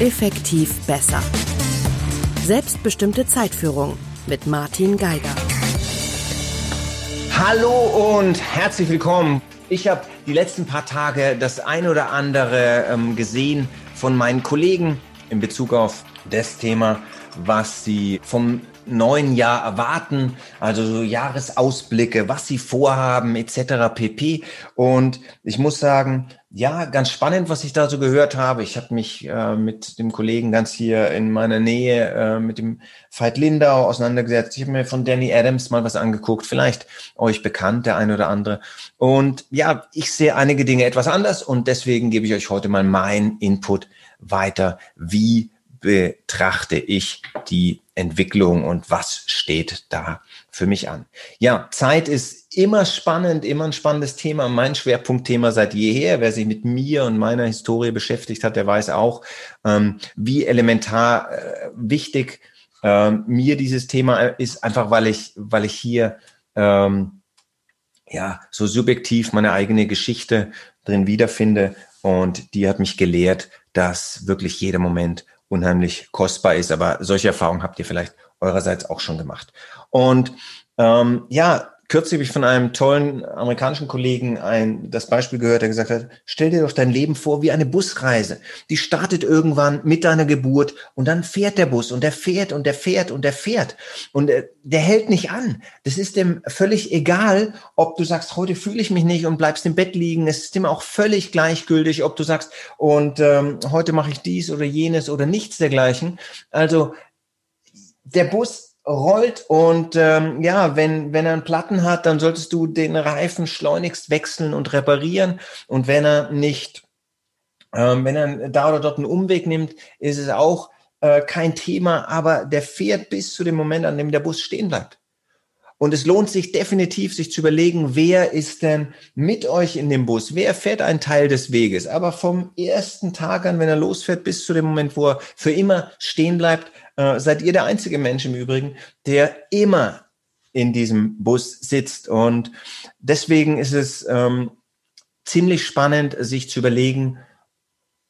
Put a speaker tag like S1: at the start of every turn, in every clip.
S1: Effektiv besser. Selbstbestimmte Zeitführung mit Martin Geiger.
S2: Hallo und herzlich willkommen. Ich habe die letzten paar Tage das ein oder andere ähm, gesehen von meinen Kollegen in Bezug auf das Thema, was sie vom neuen Jahr erwarten, also so Jahresausblicke, was sie vorhaben etc. pp. Und ich muss sagen, ja, ganz spannend, was ich da so gehört habe. Ich habe mich äh, mit dem Kollegen ganz hier in meiner Nähe, äh, mit dem Veit Lindau auseinandergesetzt. Ich habe mir von Danny Adams mal was angeguckt, vielleicht euch bekannt, der eine oder andere. Und ja, ich sehe einige Dinge etwas anders und deswegen gebe ich euch heute mal meinen Input weiter. Wie betrachte ich die Entwicklung und was steht da für mich an? Ja, Zeit ist immer spannend, immer ein spannendes Thema. Mein Schwerpunktthema seit jeher. Wer sich mit mir und meiner Historie beschäftigt hat, der weiß auch, ähm, wie elementar äh, wichtig äh, mir dieses Thema ist, einfach weil ich, weil ich hier ähm, ja so subjektiv meine eigene Geschichte drin wiederfinde und die hat mich gelehrt, dass wirklich jeder Moment unheimlich kostbar ist. Aber solche Erfahrungen habt ihr vielleicht eurerseits auch schon gemacht. Und ähm, ja, kürzlich habe ich von einem tollen amerikanischen Kollegen ein, das Beispiel gehört, der gesagt hat, stell dir doch dein Leben vor wie eine Busreise. Die startet irgendwann mit deiner Geburt und dann fährt der Bus und der fährt und der fährt und der fährt und äh, der hält nicht an. Das ist dem völlig egal, ob du sagst, heute fühle ich mich nicht und bleibst im Bett liegen. Es ist dem auch völlig gleichgültig, ob du sagst, und ähm, heute mache ich dies oder jenes oder nichts dergleichen. Also der Bus rollt und ähm, ja, wenn, wenn er einen Platten hat, dann solltest du den Reifen schleunigst wechseln und reparieren und wenn er nicht, ähm, wenn er da oder dort einen Umweg nimmt, ist es auch äh, kein Thema, aber der fährt bis zu dem Moment, an dem der Bus stehen bleibt. Und es lohnt sich definitiv, sich zu überlegen, wer ist denn mit euch in dem Bus? Wer fährt einen Teil des Weges? Aber vom ersten Tag an, wenn er losfährt, bis zu dem Moment, wo er für immer stehen bleibt, äh, seid ihr der einzige Mensch im Übrigen, der immer in diesem Bus sitzt. Und deswegen ist es ähm, ziemlich spannend, sich zu überlegen,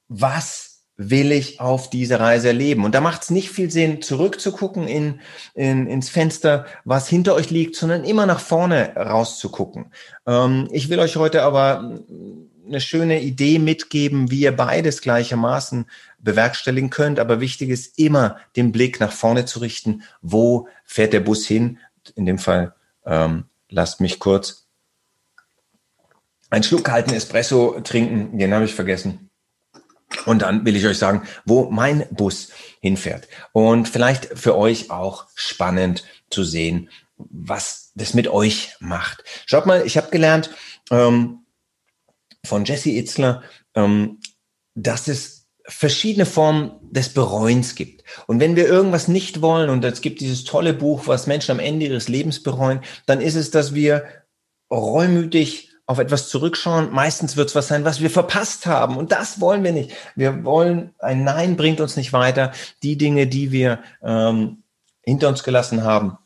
S2: was will ich auf dieser Reise erleben? Und da macht es nicht viel Sinn, zurückzugucken in, in, ins Fenster, was hinter euch liegt, sondern immer nach vorne rauszugucken. Ähm, ich will euch heute aber eine schöne Idee mitgeben, wie ihr beides gleichermaßen bewerkstelligen könnt. Aber wichtig ist immer, den Blick nach vorne zu richten. Wo fährt der Bus hin? In dem Fall, ähm, lasst mich kurz einen Schluck kalten Espresso trinken. Den habe ich vergessen. Und dann will ich euch sagen, wo mein Bus hinfährt. Und vielleicht für euch auch spannend zu sehen, was das mit euch macht. Schaut mal, ich habe gelernt, ähm, von Jesse Itzler, ähm, dass es verschiedene Formen des Bereuens gibt. Und wenn wir irgendwas nicht wollen, und es gibt dieses tolle Buch, was Menschen am Ende ihres Lebens bereuen, dann ist es, dass wir reumütig auf etwas zurückschauen. Meistens wird es was sein, was wir verpasst haben. Und das wollen wir nicht. Wir wollen, ein Nein bringt uns nicht weiter. Die Dinge, die wir ähm, hinter uns gelassen haben,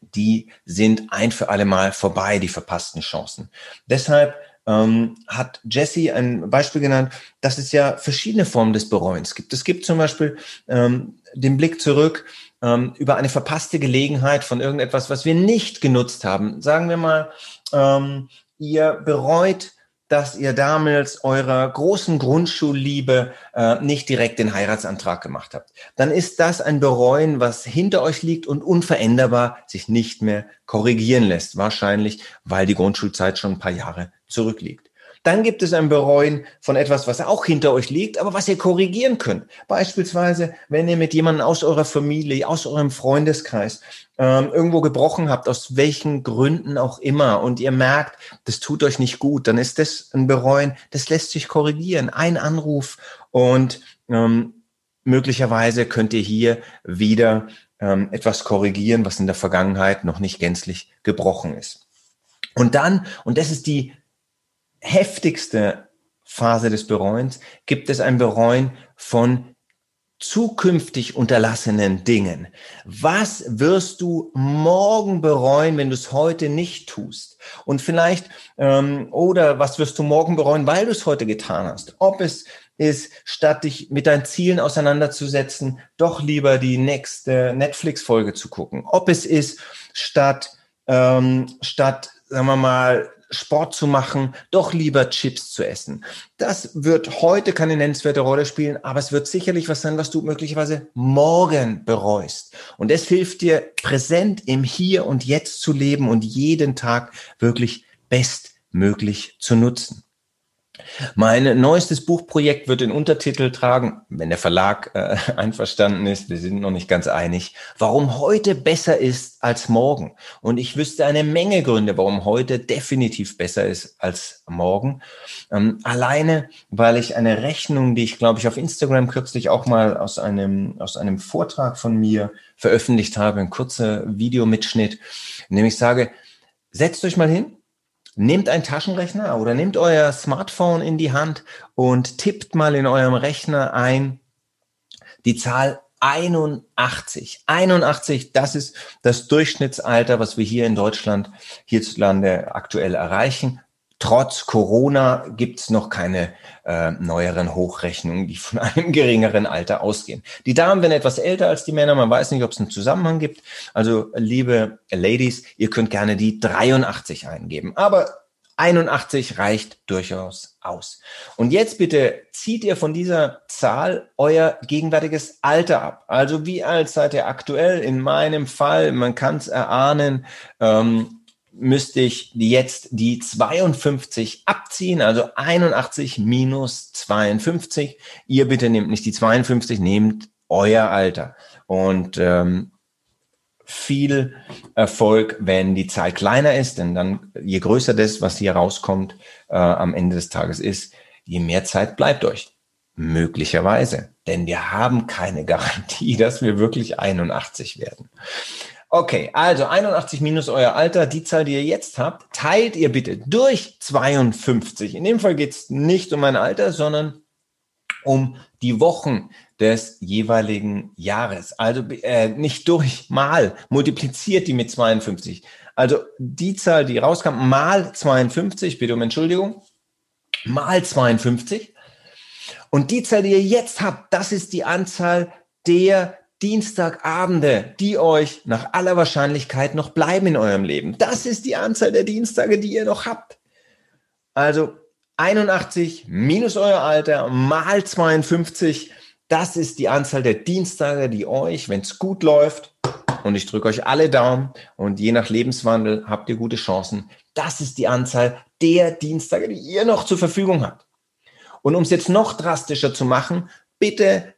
S2: die sind ein für alle Mal vorbei, die verpassten Chancen. Deshalb ähm, hat Jesse ein Beispiel genannt, dass es ja verschiedene Formen des Bereuens gibt. Es gibt zum Beispiel ähm, den Blick zurück ähm, über eine verpasste Gelegenheit von irgendetwas, was wir nicht genutzt haben. Sagen wir mal, ähm, ihr bereut dass ihr damals eurer großen Grundschulliebe äh, nicht direkt den Heiratsantrag gemacht habt. Dann ist das ein Bereuen, was hinter euch liegt und unveränderbar sich nicht mehr korrigieren lässt. Wahrscheinlich, weil die Grundschulzeit schon ein paar Jahre zurückliegt. Dann gibt es ein Bereuen von etwas, was auch hinter euch liegt, aber was ihr korrigieren könnt. Beispielsweise, wenn ihr mit jemandem aus eurer Familie, aus eurem Freundeskreis ähm, irgendwo gebrochen habt, aus welchen Gründen auch immer, und ihr merkt, das tut euch nicht gut, dann ist das ein Bereuen, das lässt sich korrigieren. Ein Anruf und ähm, möglicherweise könnt ihr hier wieder ähm, etwas korrigieren, was in der Vergangenheit noch nicht gänzlich gebrochen ist. Und dann, und das ist die heftigste Phase des Bereuens gibt es ein Bereuen von zukünftig unterlassenen Dingen. Was wirst du morgen bereuen, wenn du es heute nicht tust? Und vielleicht, ähm, oder was wirst du morgen bereuen, weil du es heute getan hast? Ob es ist, statt dich mit deinen Zielen auseinanderzusetzen, doch lieber die nächste Netflix-Folge zu gucken. Ob es ist, statt, ähm, statt, sagen wir mal, Sport zu machen, doch lieber Chips zu essen. Das wird heute keine nennenswerte Rolle spielen, aber es wird sicherlich was sein, was du möglicherweise morgen bereust. Und es hilft dir, präsent im Hier und Jetzt zu leben und jeden Tag wirklich bestmöglich zu nutzen. Mein neuestes Buchprojekt wird den Untertitel tragen, wenn der Verlag äh, einverstanden ist, wir sind noch nicht ganz einig, warum heute besser ist als morgen. Und ich wüsste eine Menge Gründe, warum heute definitiv besser ist als morgen. Ähm, alleine, weil ich eine Rechnung, die ich glaube ich auf Instagram kürzlich auch mal aus einem, aus einem Vortrag von mir veröffentlicht habe, ein kurzer Videomitschnitt, in dem ich sage, setzt euch mal hin Nehmt einen Taschenrechner oder nehmt euer Smartphone in die Hand und tippt mal in eurem Rechner ein die Zahl 81. 81, das ist das Durchschnittsalter, was wir hier in Deutschland hierzulande aktuell erreichen. Trotz Corona gibt's noch keine äh, neueren Hochrechnungen, die von einem geringeren Alter ausgehen. Die Damen werden etwas älter als die Männer, man weiß nicht, ob es einen Zusammenhang gibt. Also liebe Ladies, ihr könnt gerne die 83 eingeben, aber 81 reicht durchaus aus. Und jetzt bitte zieht ihr von dieser Zahl euer gegenwärtiges Alter ab. Also wie alt seid ihr aktuell? In meinem Fall, man kann es erahnen, ähm, müsste ich jetzt die 52 abziehen, also 81 minus 52. Ihr bitte nehmt nicht die 52, nehmt euer Alter. Und ähm, viel Erfolg, wenn die Zahl kleiner ist, denn dann, je größer das, was hier rauskommt, äh, am Ende des Tages ist, je mehr Zeit bleibt euch. Möglicherweise. Denn wir haben keine Garantie, dass wir wirklich 81 werden. Okay, also 81 minus euer Alter, die Zahl, die ihr jetzt habt, teilt ihr bitte durch 52. In dem Fall geht es nicht um mein Alter, sondern um die Wochen des jeweiligen Jahres. Also äh, nicht durch, mal, multipliziert die mit 52. Also die Zahl, die rauskam, mal 52, bitte um Entschuldigung, mal 52. Und die Zahl, die ihr jetzt habt, das ist die Anzahl der Dienstagabende, die euch nach aller Wahrscheinlichkeit noch bleiben in eurem Leben. Das ist die Anzahl der Dienstage, die ihr noch habt. Also 81 minus euer Alter mal 52, das ist die Anzahl der Dienstage, die euch, wenn es gut läuft, und ich drücke euch alle Daumen und je nach Lebenswandel habt ihr gute Chancen, das ist die Anzahl der Dienstage, die ihr noch zur Verfügung habt. Und um es jetzt noch drastischer zu machen, bitte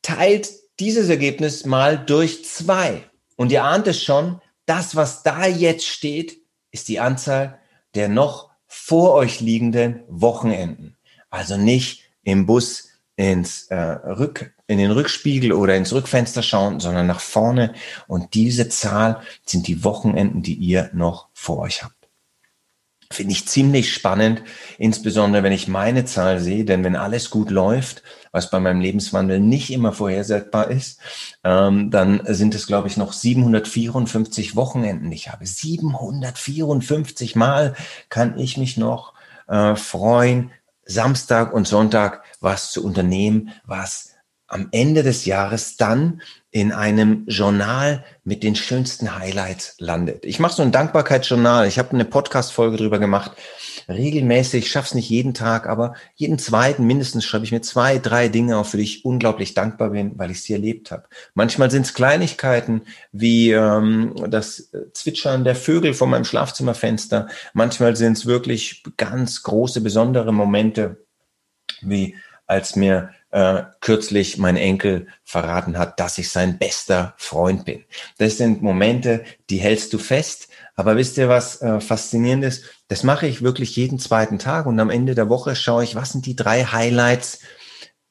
S2: teilt dieses Ergebnis mal durch zwei. Und ihr ahnt es schon, das, was da jetzt steht, ist die Anzahl der noch vor euch liegenden Wochenenden. Also nicht im Bus ins äh, Rück, in den Rückspiegel oder ins Rückfenster schauen, sondern nach vorne. Und diese Zahl sind die Wochenenden, die ihr noch vor euch habt. Finde ich ziemlich spannend, insbesondere wenn ich meine Zahl sehe, denn wenn alles gut läuft, was bei meinem Lebenswandel nicht immer vorhersagbar ist, ähm, dann sind es, glaube ich, noch 754 Wochenenden, ich habe. 754 Mal kann ich mich noch äh, freuen, Samstag und Sonntag was zu unternehmen, was am Ende des Jahres dann in einem Journal mit den schönsten Highlights landet. Ich mache so ein Dankbarkeitsjournal. Ich habe eine Podcast-Folge drüber gemacht. Regelmäßig, schaff's nicht jeden Tag, aber jeden zweiten mindestens schreibe ich mir zwei, drei Dinge auf, für die ich unglaublich dankbar bin, weil ich sie erlebt habe. Manchmal sind es Kleinigkeiten wie ähm, das Zwitschern der Vögel vor meinem Schlafzimmerfenster. Manchmal sind es wirklich ganz große, besondere Momente, wie als mir äh, kürzlich mein Enkel verraten hat, dass ich sein bester Freund bin. Das sind Momente, die hältst du fest. Aber wisst ihr, was äh, faszinierend ist? Das mache ich wirklich jeden zweiten Tag und am Ende der Woche schaue ich, was sind die drei Highlights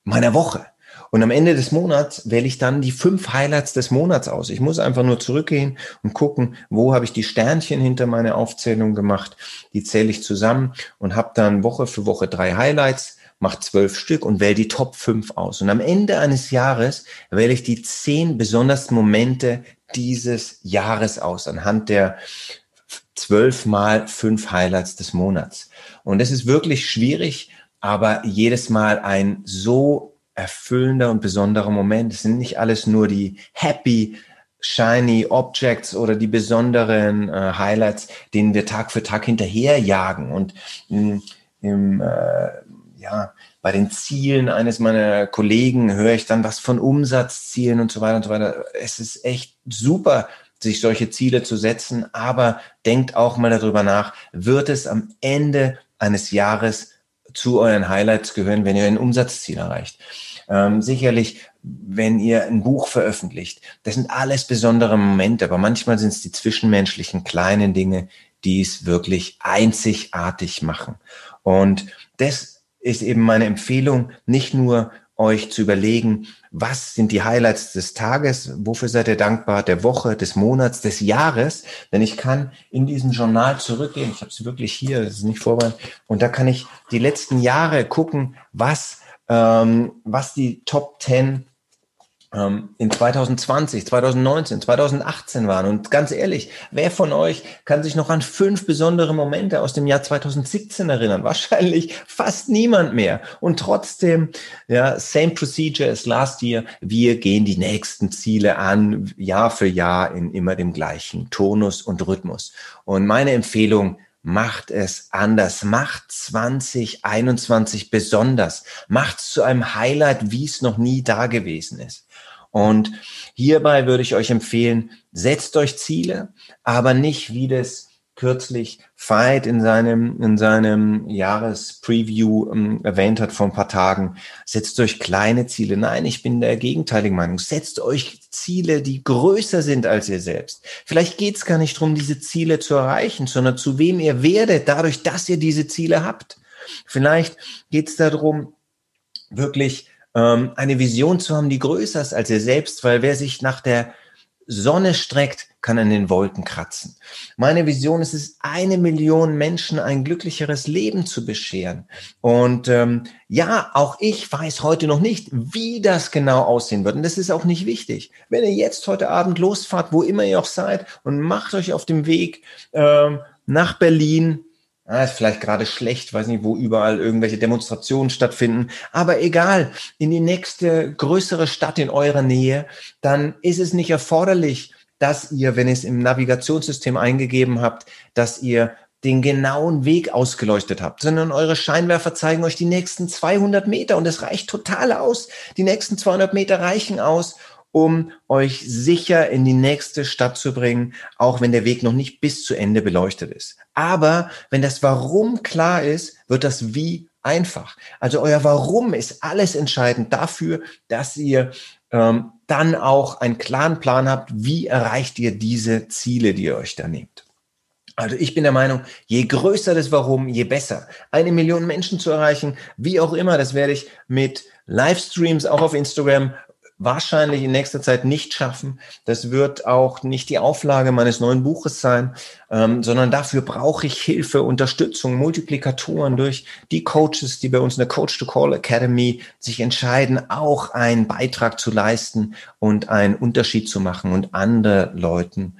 S2: meiner Woche. Und am Ende des Monats wähle ich dann die fünf Highlights des Monats aus. Ich muss einfach nur zurückgehen und gucken, wo habe ich die Sternchen hinter meine Aufzählung gemacht. Die zähle ich zusammen und habe dann Woche für Woche drei Highlights mache zwölf Stück und wähle die Top 5 aus. Und am Ende eines Jahres wähle ich die zehn besondersten Momente dieses Jahres aus, anhand der zwölf mal fünf Highlights des Monats. Und es ist wirklich schwierig, aber jedes Mal ein so erfüllender und besonderer Moment. Es sind nicht alles nur die happy, shiny Objects oder die besonderen äh, Highlights, denen wir Tag für Tag hinterherjagen. Und im, im äh, ja, bei den Zielen eines meiner Kollegen höre ich dann was von Umsatzzielen und so weiter und so weiter. Es ist echt super, sich solche Ziele zu setzen, aber denkt auch mal darüber nach, wird es am Ende eines Jahres zu euren Highlights gehören, wenn ihr ein Umsatzziel erreicht. Ähm, sicherlich, wenn ihr ein Buch veröffentlicht, das sind alles besondere Momente, aber manchmal sind es die zwischenmenschlichen kleinen Dinge, die es wirklich einzigartig machen. Und das ist eben meine Empfehlung, nicht nur euch zu überlegen, was sind die Highlights des Tages, wofür seid ihr dankbar, der Woche, des Monats, des Jahres. Denn ich kann in diesem Journal zurückgehen, ich habe es wirklich hier, das ist nicht vorbei, und da kann ich die letzten Jahre gucken, was, ähm, was die Top 10 ähm, in 2020, 2019, 2018 waren. Und ganz ehrlich, wer von euch kann sich noch an fünf besondere Momente aus dem Jahr 2017 erinnern? Wahrscheinlich fast niemand mehr. Und trotzdem, ja, same procedure as last year. Wir gehen die nächsten Ziele an, Jahr für Jahr in immer dem gleichen Tonus und Rhythmus. Und meine Empfehlung, macht es anders. Macht 2021 besonders. Macht es zu einem Highlight, wie es noch nie da gewesen ist. Und hierbei würde ich euch empfehlen, setzt euch Ziele, aber nicht wie das kürzlich Veit in seinem, in seinem Jahrespreview ähm, erwähnt hat vor ein paar Tagen. Setzt euch kleine Ziele. Nein, ich bin der gegenteiligen Meinung. Setzt euch Ziele, die größer sind als ihr selbst. Vielleicht geht es gar nicht darum, diese Ziele zu erreichen, sondern zu wem ihr werdet, dadurch, dass ihr diese Ziele habt. Vielleicht geht es darum, wirklich ähm, eine Vision zu haben, die größer ist als ihr selbst, weil wer sich nach der Sonne streckt, kann an den Wolken kratzen. Meine Vision ist es, eine Million Menschen ein glücklicheres Leben zu bescheren. Und ähm, ja, auch ich weiß heute noch nicht, wie das genau aussehen wird. Und das ist auch nicht wichtig. Wenn ihr jetzt heute Abend losfahrt, wo immer ihr auch seid, und macht euch auf dem Weg ähm, nach Berlin, Ah, ist vielleicht gerade schlecht, weiß nicht, wo überall irgendwelche Demonstrationen stattfinden. Aber egal, in die nächste größere Stadt in eurer Nähe, dann ist es nicht erforderlich, dass ihr, wenn ihr es im Navigationssystem eingegeben habt, dass ihr den genauen Weg ausgeleuchtet habt, sondern eure Scheinwerfer zeigen euch die nächsten 200 Meter und es reicht total aus. Die nächsten 200 Meter reichen aus, um euch sicher in die nächste Stadt zu bringen, auch wenn der Weg noch nicht bis zu Ende beleuchtet ist. Aber wenn das Warum klar ist, wird das Wie einfach. Also euer Warum ist alles entscheidend dafür, dass ihr ähm, dann auch einen klaren Plan habt, wie erreicht ihr diese Ziele, die ihr euch da nehmt. Also ich bin der Meinung, je größer das Warum, je besser. Eine Million Menschen zu erreichen, wie auch immer, das werde ich mit Livestreams auch auf Instagram wahrscheinlich in nächster Zeit nicht schaffen. Das wird auch nicht die Auflage meines neuen Buches sein, ähm, sondern dafür brauche ich Hilfe, Unterstützung, Multiplikatoren durch die Coaches, die bei uns in der Coach to Call Academy sich entscheiden, auch einen Beitrag zu leisten und einen Unterschied zu machen und andere Leuten,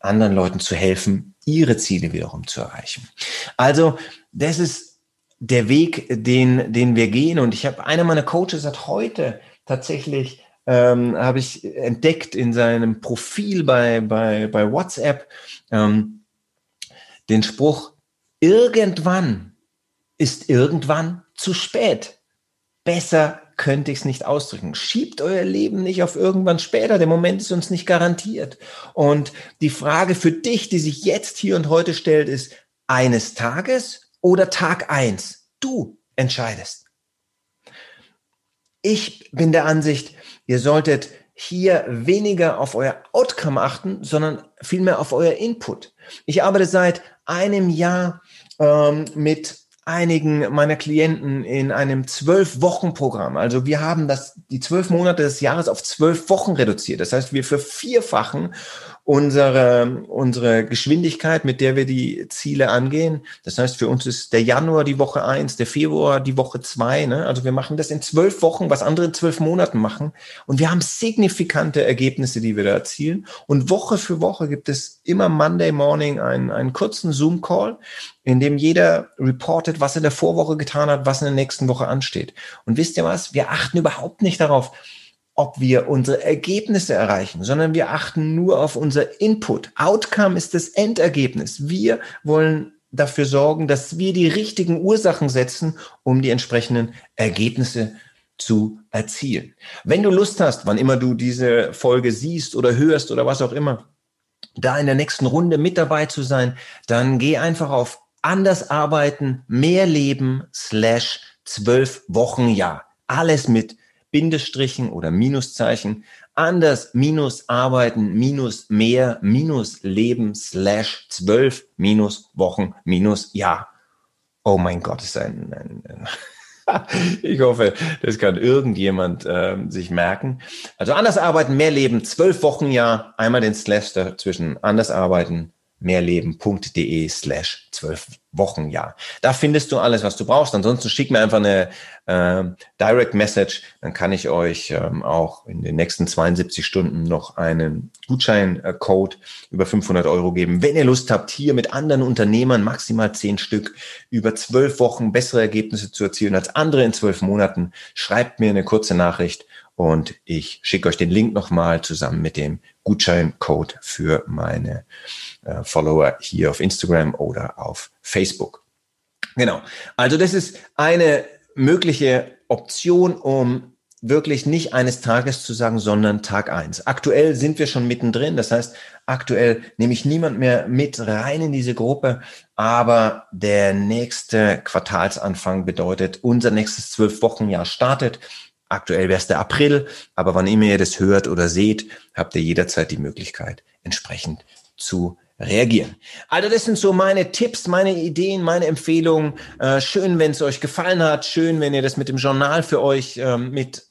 S2: anderen Leuten zu helfen, ihre Ziele wiederum zu erreichen. Also, das ist der Weg, den, den wir gehen. Und ich habe, einer meiner Coaches hat heute tatsächlich ähm, habe ich entdeckt in seinem Profil bei, bei, bei WhatsApp ähm, den Spruch, irgendwann ist irgendwann zu spät. Besser könnte ich es nicht ausdrücken. Schiebt euer Leben nicht auf irgendwann später. Der Moment ist uns nicht garantiert. Und die Frage für dich, die sich jetzt hier und heute stellt, ist eines Tages oder Tag eins. Du entscheidest. Ich bin der Ansicht, Ihr solltet hier weniger auf euer Outcome achten, sondern vielmehr auf euer Input. Ich arbeite seit einem Jahr ähm, mit einigen meiner Klienten in einem zwölf Wochen Programm. Also wir haben das die zwölf Monate des Jahres auf zwölf Wochen reduziert. Das heißt, wir vervierfachen unsere, unsere Geschwindigkeit, mit der wir die Ziele angehen. Das heißt, für uns ist der Januar die Woche eins, der Februar die Woche zwei. Ne? Also wir machen das in zwölf Wochen, was andere in zwölf Monaten machen. Und wir haben signifikante Ergebnisse, die wir da erzielen. Und Woche für Woche gibt es immer Monday Morning einen, einen kurzen Zoom-Call, in dem jeder reportet, was er in der Vorwoche getan hat, was in der nächsten Woche ansteht. Und wisst ihr was? Wir achten überhaupt nicht darauf, ob wir unsere Ergebnisse erreichen, sondern wir achten nur auf unser Input. Outcome ist das Endergebnis. Wir wollen dafür sorgen, dass wir die richtigen Ursachen setzen, um die entsprechenden Ergebnisse zu erzielen. Wenn du Lust hast, wann immer du diese Folge siehst oder hörst oder was auch immer, da in der nächsten Runde mit dabei zu sein, dann geh einfach auf anders arbeiten, mehr leben slash zwölf Wochen Jahr. Alles mit Bindestrichen oder Minuszeichen, anders minus arbeiten, minus mehr, minus leben, slash zwölf, minus Wochen, minus Jahr. Oh mein Gott, ist ein, ein, ein ich hoffe, das kann irgendjemand äh, sich merken. Also anders arbeiten, mehr leben, zwölf Wochen Jahr, einmal den Slash dazwischen, anders arbeiten, mehrleben.de slash zwölf Wochen Jahr. Da findest du alles, was du brauchst. Ansonsten schick mir einfach eine äh, Direct Message, dann kann ich euch ähm, auch in den nächsten 72 Stunden noch einen Gutscheincode über 500 Euro geben. Wenn ihr Lust habt, hier mit anderen Unternehmern maximal zehn Stück über zwölf Wochen bessere Ergebnisse zu erzielen als andere in zwölf Monaten, schreibt mir eine kurze Nachricht und ich schicke euch den Link nochmal zusammen mit dem Gutscheincode für meine äh, Follower hier auf Instagram oder auf Facebook. Genau. Also das ist eine mögliche Option, um wirklich nicht eines Tages zu sagen, sondern Tag eins. Aktuell sind wir schon mittendrin. Das heißt, aktuell nehme ich niemand mehr mit rein in diese Gruppe. Aber der nächste Quartalsanfang bedeutet, unser nächstes zwölf Wochenjahr startet. Aktuell wäre es der April, aber wann immer ihr das hört oder seht, habt ihr jederzeit die Möglichkeit, entsprechend zu reagieren. Also das sind so meine Tipps, meine Ideen, meine Empfehlungen. Äh, schön, wenn es euch gefallen hat. Schön, wenn ihr das mit dem Journal für euch ähm, mit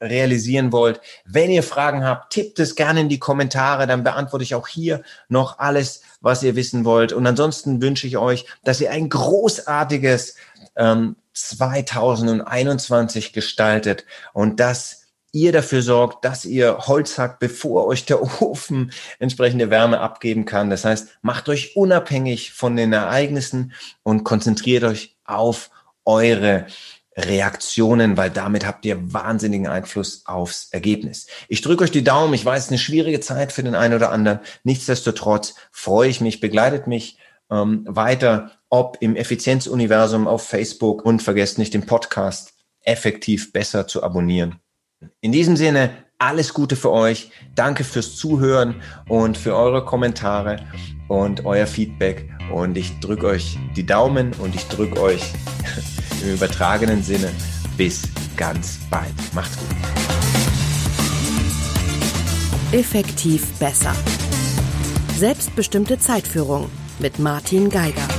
S2: realisieren wollt. Wenn ihr Fragen habt, tippt es gerne in die Kommentare, dann beantworte ich auch hier noch alles, was ihr wissen wollt. Und ansonsten wünsche ich euch, dass ihr ein großartiges ähm, 2021 gestaltet und dass ihr dafür sorgt, dass ihr Holz hackt, bevor euch der Ofen entsprechende Wärme abgeben kann. Das heißt, macht euch unabhängig von den Ereignissen und konzentriert euch auf eure Reaktionen, weil damit habt ihr wahnsinnigen Einfluss aufs Ergebnis. Ich drücke euch die Daumen. Ich weiß, eine schwierige Zeit für den einen oder anderen. Nichtsdestotrotz freue ich mich, begleitet mich ähm, weiter, ob im Effizienzuniversum auf Facebook und vergesst nicht den Podcast effektiv besser zu abonnieren. In diesem Sinne, alles Gute für euch. Danke fürs Zuhören und für eure Kommentare und euer Feedback. Und ich drücke euch die Daumen und ich drücke euch im übertragenen Sinne bis ganz bald. Macht's gut.
S1: Effektiv besser. Selbstbestimmte Zeitführung mit Martin Geiger.